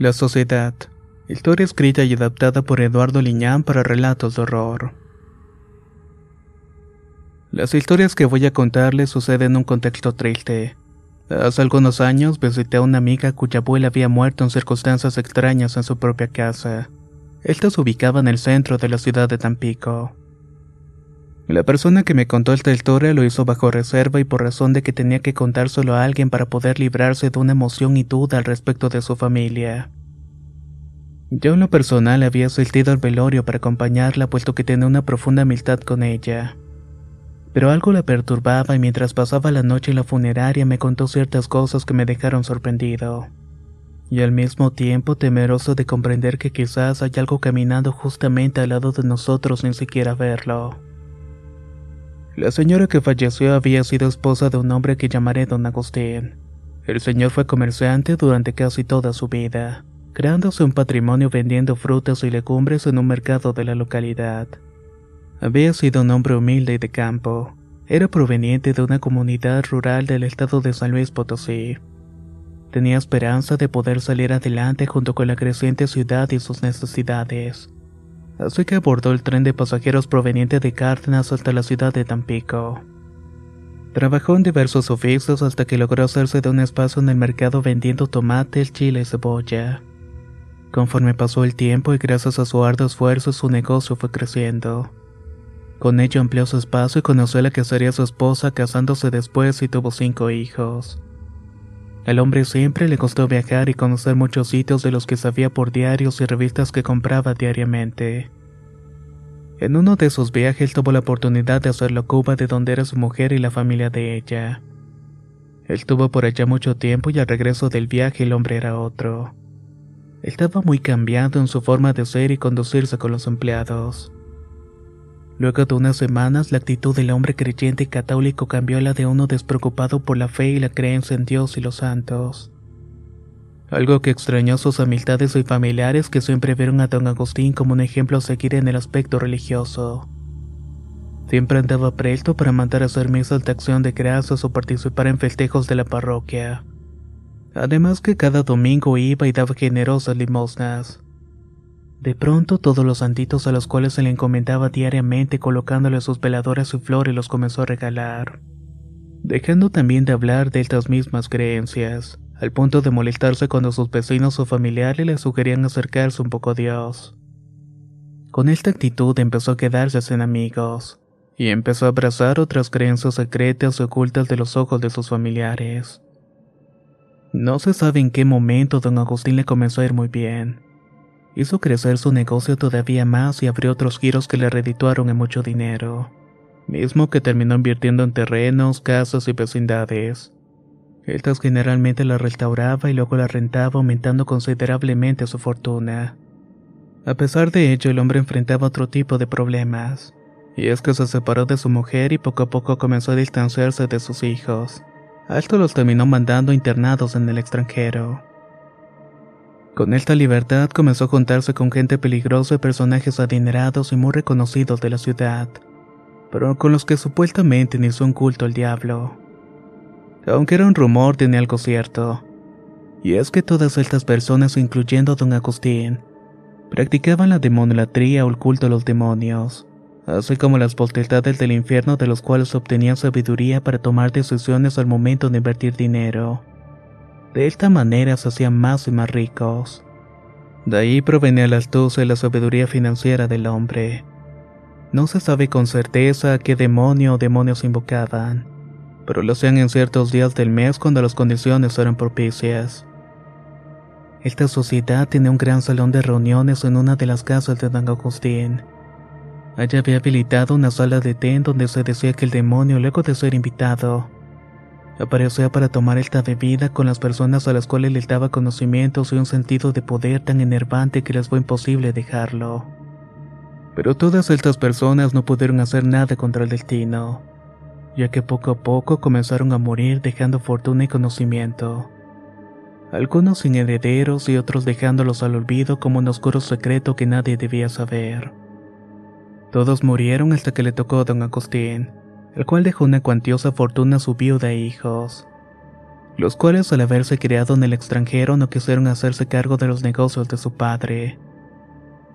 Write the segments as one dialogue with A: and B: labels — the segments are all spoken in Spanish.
A: La Sociedad. Historia escrita y adaptada por Eduardo Liñán para relatos de horror. Las historias que voy a contarles suceden en un contexto triste. Hace algunos años visité a una amiga cuya abuela había muerto en circunstancias extrañas en su propia casa. Esta se ubicaba en el centro de la ciudad de Tampico. La persona que me contó esta historia lo hizo bajo reserva y por razón de que tenía que contárselo a alguien para poder librarse de una emoción y duda al respecto de su familia. Yo en lo personal había asistido al velorio para acompañarla puesto que tenía una profunda amistad con ella. Pero algo la perturbaba y mientras pasaba la noche en la funeraria me contó ciertas cosas que me dejaron sorprendido. Y al mismo tiempo temeroso de comprender que quizás hay algo caminando justamente al lado de nosotros sin siquiera verlo. La señora que falleció había sido esposa de un hombre que llamaré don Agustín. El señor fue comerciante durante casi toda su vida, creándose un patrimonio vendiendo frutas y legumbres en un mercado de la localidad. Había sido un hombre humilde y de campo. Era proveniente de una comunidad rural del estado de San Luis Potosí. Tenía esperanza de poder salir adelante junto con la creciente ciudad y sus necesidades así que abordó el tren de pasajeros proveniente de Cárdenas hasta la ciudad de Tampico. Trabajó en diversos oficios hasta que logró hacerse de un espacio en el mercado vendiendo tomates, chile y cebolla. Conforme pasó el tiempo y gracias a su arduo esfuerzo su negocio fue creciendo. Con ello amplió su espacio y conoció a la que sería su esposa casándose después y tuvo cinco hijos. Al hombre siempre le costó viajar y conocer muchos sitios de los que sabía por diarios y revistas que compraba diariamente. En uno de esos viajes tuvo la oportunidad de hacerlo a Cuba de donde era su mujer y la familia de ella. Estuvo por allá mucho tiempo y al regreso del viaje el hombre era otro. Estaba muy cambiado en su forma de ser y conducirse con los empleados. Luego de unas semanas, la actitud del hombre creyente católico cambió a la de uno despreocupado por la fe y la creencia en Dios y los santos. Algo que extrañó a sus amistades y familiares que siempre vieron a don Agustín como un ejemplo a seguir en el aspecto religioso. Siempre andaba presto para mandar a hacer misas de acción de gracias o participar en festejos de la parroquia. Además que cada domingo iba y daba generosas limosnas. De pronto todos los santitos a los cuales se le encomendaba diariamente colocándole sus veladoras y flores los comenzó a regalar, dejando también de hablar de estas mismas creencias, al punto de molestarse cuando sus vecinos o familiares le sugerían acercarse un poco a Dios. Con esta actitud empezó a quedarse sin amigos, y empezó a abrazar otras creencias secretas y ocultas de los ojos de sus familiares. No se sabe en qué momento don Agustín le comenzó a ir muy bien Hizo crecer su negocio todavía más y abrió otros giros que le redituaron en mucho dinero, mismo que terminó invirtiendo en terrenos, casas y vecindades. Estas generalmente las restauraba y luego las rentaba aumentando considerablemente su fortuna. A pesar de ello, el hombre enfrentaba otro tipo de problemas, y es que se separó de su mujer y poco a poco comenzó a distanciarse de sus hijos. Alto los terminó mandando internados en el extranjero. Con esta libertad comenzó a juntarse con gente peligrosa y personajes adinerados y muy reconocidos de la ciudad, pero con los que supuestamente hizo un culto al diablo. Aunque era un rumor, tenía algo cierto. Y es que todas estas personas, incluyendo a don Agustín, practicaban la demonolatría o el culto a los demonios, así como las potestades del infierno de los cuales obtenían sabiduría para tomar decisiones al momento de invertir dinero. De esta manera se hacían más y más ricos. De ahí provenía la astucia y la sabiduría financiera del hombre. No se sabe con certeza qué demonio o demonios invocaban, pero lo hacían en ciertos días del mes cuando las condiciones eran propicias. Esta sociedad tenía un gran salón de reuniones en una de las casas de Don Agustín. Allí había habilitado una sala de té en donde se decía que el demonio, luego de ser invitado, aparecía para tomar esta bebida con las personas a las cuales le daba conocimientos y un sentido de poder tan enervante que les fue imposible dejarlo. Pero todas estas personas no pudieron hacer nada contra el destino, ya que poco a poco comenzaron a morir dejando fortuna y conocimiento algunos sin herederos y otros dejándolos al olvido como un oscuro secreto que nadie debía saber. Todos murieron hasta que le tocó a don Agustín, el cual dejó una cuantiosa fortuna a su viuda e hijos, los cuales al haberse criado en el extranjero no quisieron hacerse cargo de los negocios de su padre.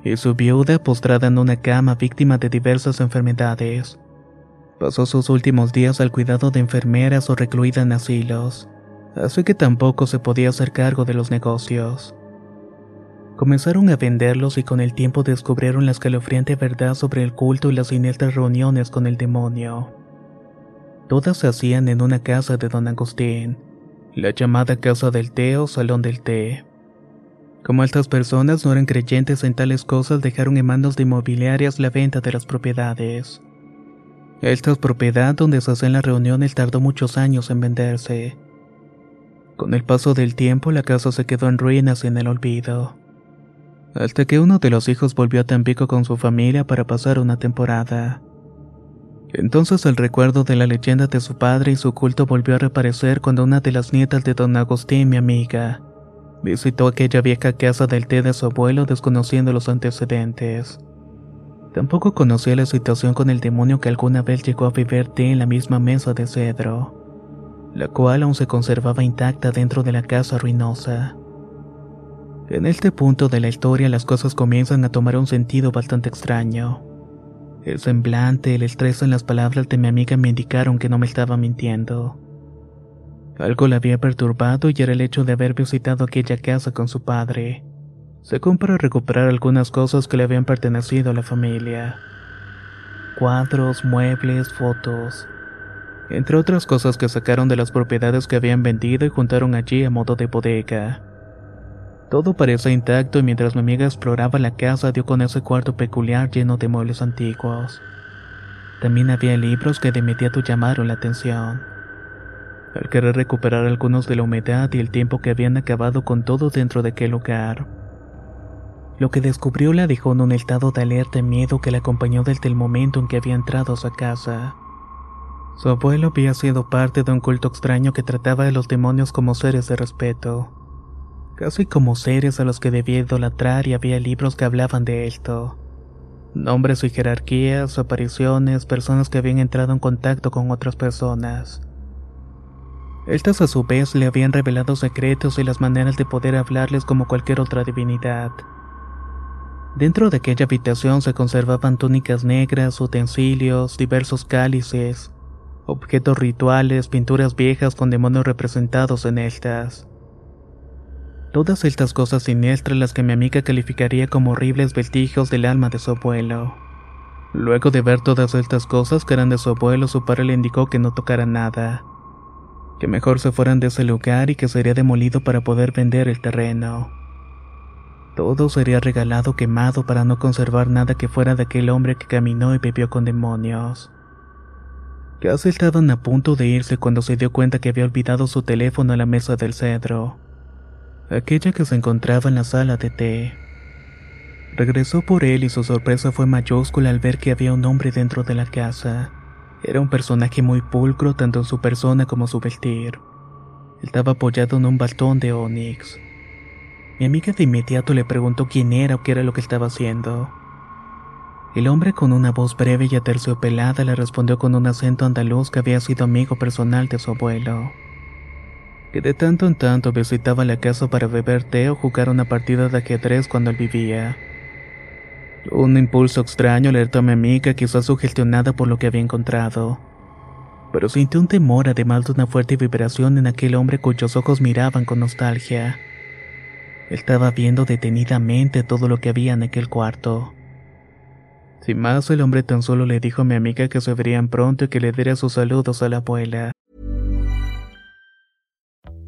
A: Y su viuda, postrada en una cama víctima de diversas enfermedades, pasó sus últimos días al cuidado de enfermeras o recluida en asilos así que tampoco se podía hacer cargo de los negocios. Comenzaron a venderlos y con el tiempo descubrieron la escalofriante verdad sobre el culto y las siniestras reuniones con el demonio. Todas se hacían en una casa de don Agustín, la llamada casa del té o salón del té. Como estas personas no eran creyentes en tales cosas, dejaron en manos de inmobiliarias la venta de las propiedades. Esta propiedad donde se hacían las reuniones tardó muchos años en venderse con el paso del tiempo la casa se quedó en ruinas y en el olvido. Hasta que uno de los hijos volvió a Tampico con su familia para pasar una temporada. Entonces el recuerdo de la leyenda de su padre y su culto volvió a reaparecer cuando una de las nietas de don Agustín, mi amiga, visitó aquella vieja casa del té de su abuelo desconociendo los antecedentes. Tampoco conocía la situación con el demonio que alguna vez llegó a beber té en la misma mesa de cedro la cual aún se conservaba intacta dentro de la casa ruinosa. En este punto de la historia las cosas comienzan a tomar un sentido bastante extraño. El semblante, el estrés en las palabras de mi amiga me indicaron que no me estaba mintiendo. Algo la había perturbado y era el hecho de haber visitado aquella casa con su padre, según para recuperar algunas cosas que le habían pertenecido a la familia. Cuadros, muebles, fotos entre otras cosas que sacaron de las propiedades que habían vendido y juntaron allí a modo de bodega. Todo parecía intacto y mientras mi amiga exploraba la casa dio con ese cuarto peculiar lleno de muebles antiguos. También había libros que de inmediato llamaron la atención. Al querer recuperar algunos de la humedad y el tiempo que habían acabado con todo dentro de aquel lugar. Lo que descubrió la dejó en un estado de alerta y miedo que la acompañó desde el momento en que había entrado a su casa. Su abuelo había sido parte de un culto extraño que trataba a los demonios como seres de respeto, casi como seres a los que debía idolatrar y había libros que hablaban de esto. Nombres y jerarquías, apariciones, personas que habían entrado en contacto con otras personas. Estas a su vez le habían revelado secretos y las maneras de poder hablarles como cualquier otra divinidad. Dentro de aquella habitación se conservaban túnicas negras, utensilios, diversos cálices, objetos rituales, pinturas viejas con demonios representados en estas. Todas estas cosas siniestras las que mi amiga calificaría como horribles vestigios del alma de su abuelo. Luego de ver todas estas cosas que eran de su abuelo, su padre le indicó que no tocara nada, que mejor se fueran de ese lugar y que sería demolido para poder vender el terreno. Todo sería regalado quemado para no conservar nada que fuera de aquel hombre que caminó y bebió con demonios. Casi estaban a punto de irse cuando se dio cuenta que había olvidado su teléfono en la mesa del cedro, aquella que se encontraba en la sala de té. Regresó por él y su sorpresa fue mayúscula al ver que había un hombre dentro de la casa. Era un personaje muy pulcro tanto en su persona como su vestir. Estaba apoyado en un bastón de onix. Mi amiga de inmediato le preguntó quién era o qué era lo que estaba haciendo. El hombre con una voz breve y aterciopelada le respondió con un acento andaluz que había sido amigo personal de su abuelo. Que de tanto en tanto visitaba la casa para beber té o jugar una partida de ajedrez cuando él vivía. Un impulso extraño alertó a mi amiga, quizás sugestionada por lo que había encontrado. Pero sintió un temor además de una fuerte vibración en aquel hombre cuyos ojos miraban con nostalgia. Estaba viendo detenidamente todo lo que había en aquel cuarto. Sin más, el hombre tan solo le dijo a mi amiga que se verían pronto y que le diera sus saludos a la abuela.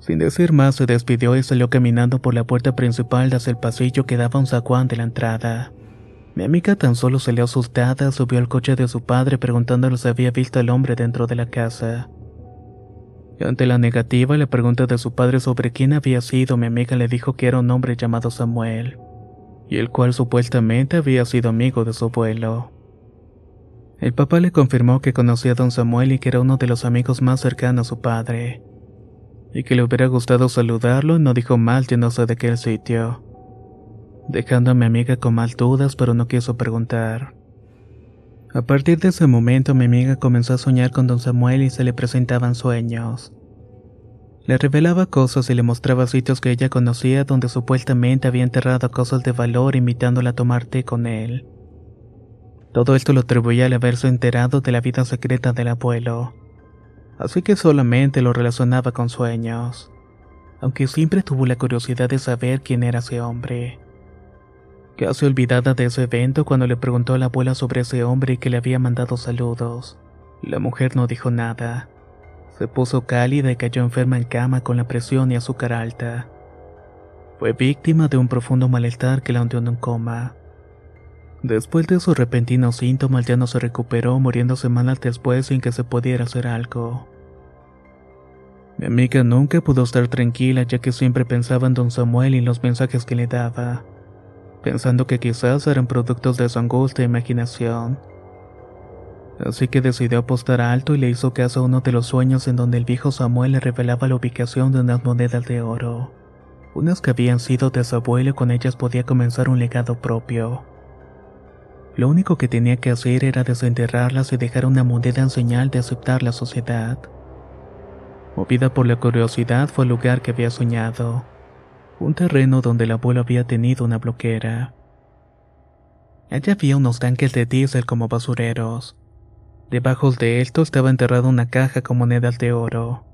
A: Sin decir más, se despidió y salió caminando por la puerta principal hacia el pasillo que daba un zaguán de la entrada. Mi amiga tan solo salió asustada, subió al coche de su padre preguntándole si había visto al hombre dentro de la casa. Ante la negativa la pregunta de su padre sobre quién había sido, mi amiga le dijo que era un hombre llamado Samuel y el cual supuestamente había sido amigo de su abuelo. El papá le confirmó que conocía a don Samuel y que era uno de los amigos más cercanos a su padre, y que le hubiera gustado saludarlo no dijo mal yéndose de aquel sitio, dejando a mi amiga con mal dudas pero no quiso preguntar. A partir de ese momento mi amiga comenzó a soñar con don Samuel y se le presentaban sueños. Le revelaba cosas y le mostraba sitios que ella conocía donde supuestamente había enterrado cosas de valor invitándola a tomar té con él. Todo esto lo atribuía al haberse enterado de la vida secreta del abuelo. Así que solamente lo relacionaba con sueños. Aunque siempre tuvo la curiosidad de saber quién era ese hombre. Casi olvidada de ese evento cuando le preguntó a la abuela sobre ese hombre que le había mandado saludos. La mujer no dijo nada. Se puso cálida y cayó enferma en cama con la presión y azúcar alta. Fue víctima de un profundo malestar que la hundió en un coma. Después de sus repentinos síntomas ya no se recuperó, muriendo semanas después sin que se pudiera hacer algo. Mi amiga nunca pudo estar tranquila ya que siempre pensaba en don Samuel y los mensajes que le daba, pensando que quizás eran productos de su angustia e imaginación. Así que decidió apostar alto y le hizo caso a uno de los sueños en donde el viejo Samuel le revelaba la ubicación de unas monedas de oro. Unas que habían sido de su abuelo y con ellas podía comenzar un legado propio. Lo único que tenía que hacer era desenterrarlas y dejar una moneda en señal de aceptar la sociedad. Movida por la curiosidad fue al lugar que había soñado. Un terreno donde el abuelo había tenido una bloquera. Allí había unos tanques de diésel como basureros. Debajo de esto estaba enterrada una caja con monedas de oro.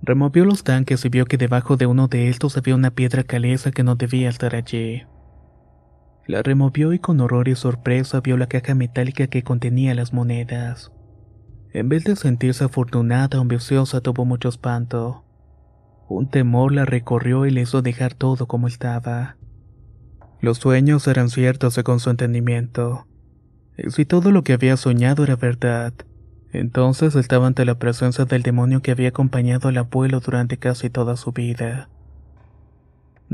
A: Removió los tanques y vio que debajo de uno de estos había una piedra caliza que no debía estar allí. La removió y con horror y sorpresa vio la caja metálica que contenía las monedas. En vez de sentirse afortunada o ambiciosa tuvo mucho espanto. Un temor la recorrió y le hizo dejar todo como estaba. Los sueños eran ciertos según su entendimiento. Y si todo lo que había soñado era verdad, entonces estaba ante la presencia del demonio que había acompañado al abuelo durante casi toda su vida.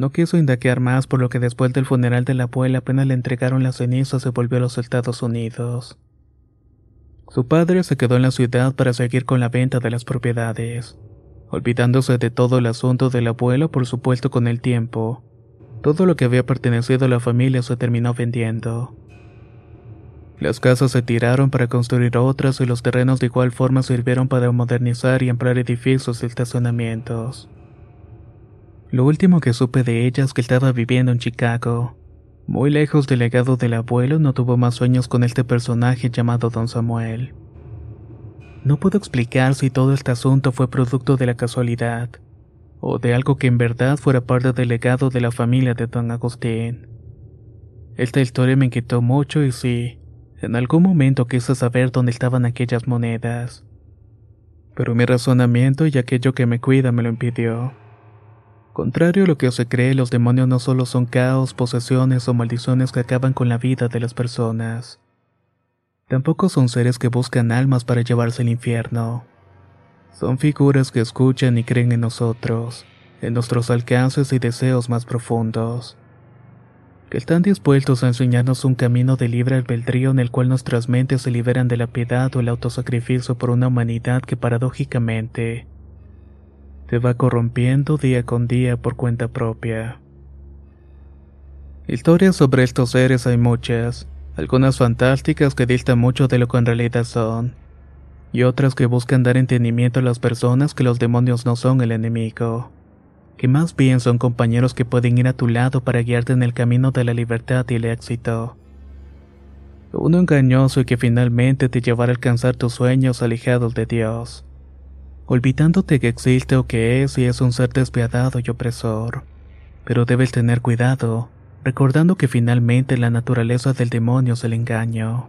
A: No quiso indagar más por lo que después del funeral de la abuela apenas le entregaron las cenizas se volvió a los Estados Unidos. Su padre se quedó en la ciudad para seguir con la venta de las propiedades, olvidándose de todo el asunto del abuelo por supuesto con el tiempo. Todo lo que había pertenecido a la familia se terminó vendiendo. Las casas se tiraron para construir otras y los terrenos de igual forma sirvieron para modernizar y ampliar edificios y estacionamientos. Lo último que supe de ella es que estaba viviendo en Chicago. Muy lejos del legado del abuelo, no tuvo más sueños con este personaje llamado Don Samuel. No puedo explicar si todo este asunto fue producto de la casualidad, o de algo que en verdad fuera parte del legado de la familia de Don Agustín. Esta historia me inquietó mucho y sí, en algún momento quise saber dónde estaban aquellas monedas. Pero mi razonamiento y aquello que me cuida me lo impidió. Contrario a lo que se cree, los demonios no solo son caos, posesiones o maldiciones que acaban con la vida de las personas. Tampoco son seres que buscan almas para llevarse al infierno. Son figuras que escuchan y creen en nosotros, en nuestros alcances y deseos más profundos. Que están dispuestos a enseñarnos un camino de libre albedrío en el cual nuestras mentes se liberan de la piedad o el autosacrificio por una humanidad que paradójicamente te va corrompiendo día con día por cuenta propia. Historias sobre estos seres hay muchas, algunas fantásticas que distan mucho de lo que en realidad son, y otras que buscan dar entendimiento a las personas que los demonios no son el enemigo, que más bien son compañeros que pueden ir a tu lado para guiarte en el camino de la libertad y el éxito. Uno engañoso y que finalmente te llevará a alcanzar tus sueños alejados de Dios, olvidándote que existe o que es y es un ser despiadado y opresor. Pero debes tener cuidado, recordando que finalmente la naturaleza del demonio es el engaño.